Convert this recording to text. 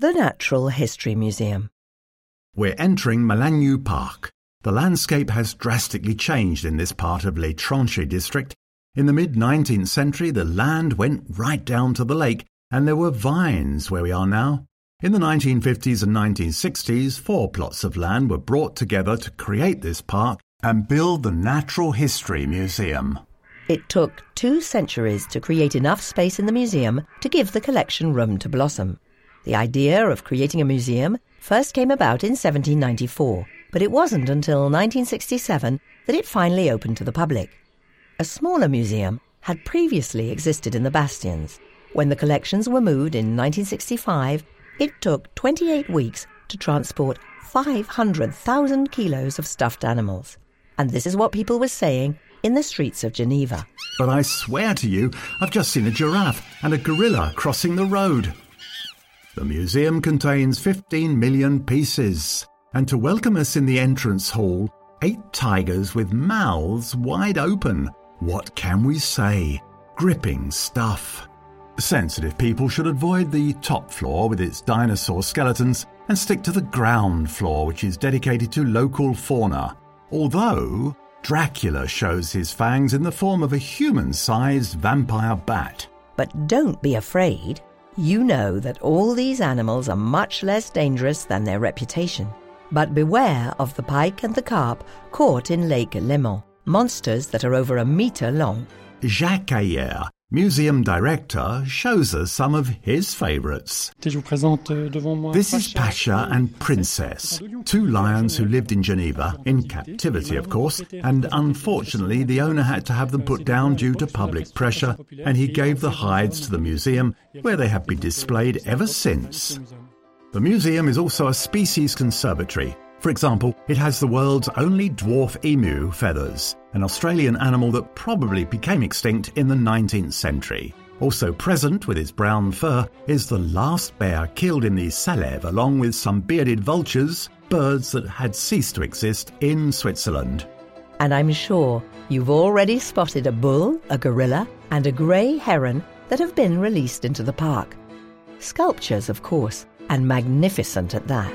The Natural History Museum. We're entering Malagnou Park. The landscape has drastically changed in this part of Les L'Étranger district. In the mid 19th century, the land went right down to the lake, and there were vines where we are now. In the 1950s and 1960s, four plots of land were brought together to create this park and build the Natural History Museum. It took two centuries to create enough space in the museum to give the collection room to blossom. The idea of creating a museum first came about in 1794, but it wasn't until 1967 that it finally opened to the public. A smaller museum had previously existed in the Bastions. When the collections were moved in 1965, it took 28 weeks to transport 500,000 kilos of stuffed animals. And this is what people were saying in the streets of Geneva. But I swear to you, I've just seen a giraffe and a gorilla crossing the road. The museum contains 15 million pieces, and to welcome us in the entrance hall, eight tigers with mouths wide open. What can we say? Gripping stuff. Sensitive people should avoid the top floor with its dinosaur skeletons and stick to the ground floor, which is dedicated to local fauna. Although Dracula shows his fangs in the form of a human sized vampire bat. But don't be afraid. You know that all these animals are much less dangerous than their reputation. But beware of the pike and the carp caught in Lake Léman, monsters that are over a metre long. Jacques Ayer, museum director, shows us some of his favourites. This is Pasha and Princess, two lions who lived in Geneva, in captivity of course, and unfortunately the owner had to have them put down due to public pressure, and he gave the hides to the museum, where they have been displayed ever since. The museum is also a species conservatory. For example, it has the world's only dwarf emu feathers, an Australian animal that probably became extinct in the 19th century. Also present with its brown fur is the last bear killed in the Salève, along with some bearded vultures, birds that had ceased to exist in Switzerland. And I'm sure you've already spotted a bull, a gorilla, and a grey heron that have been released into the park. Sculptures, of course, and magnificent at that.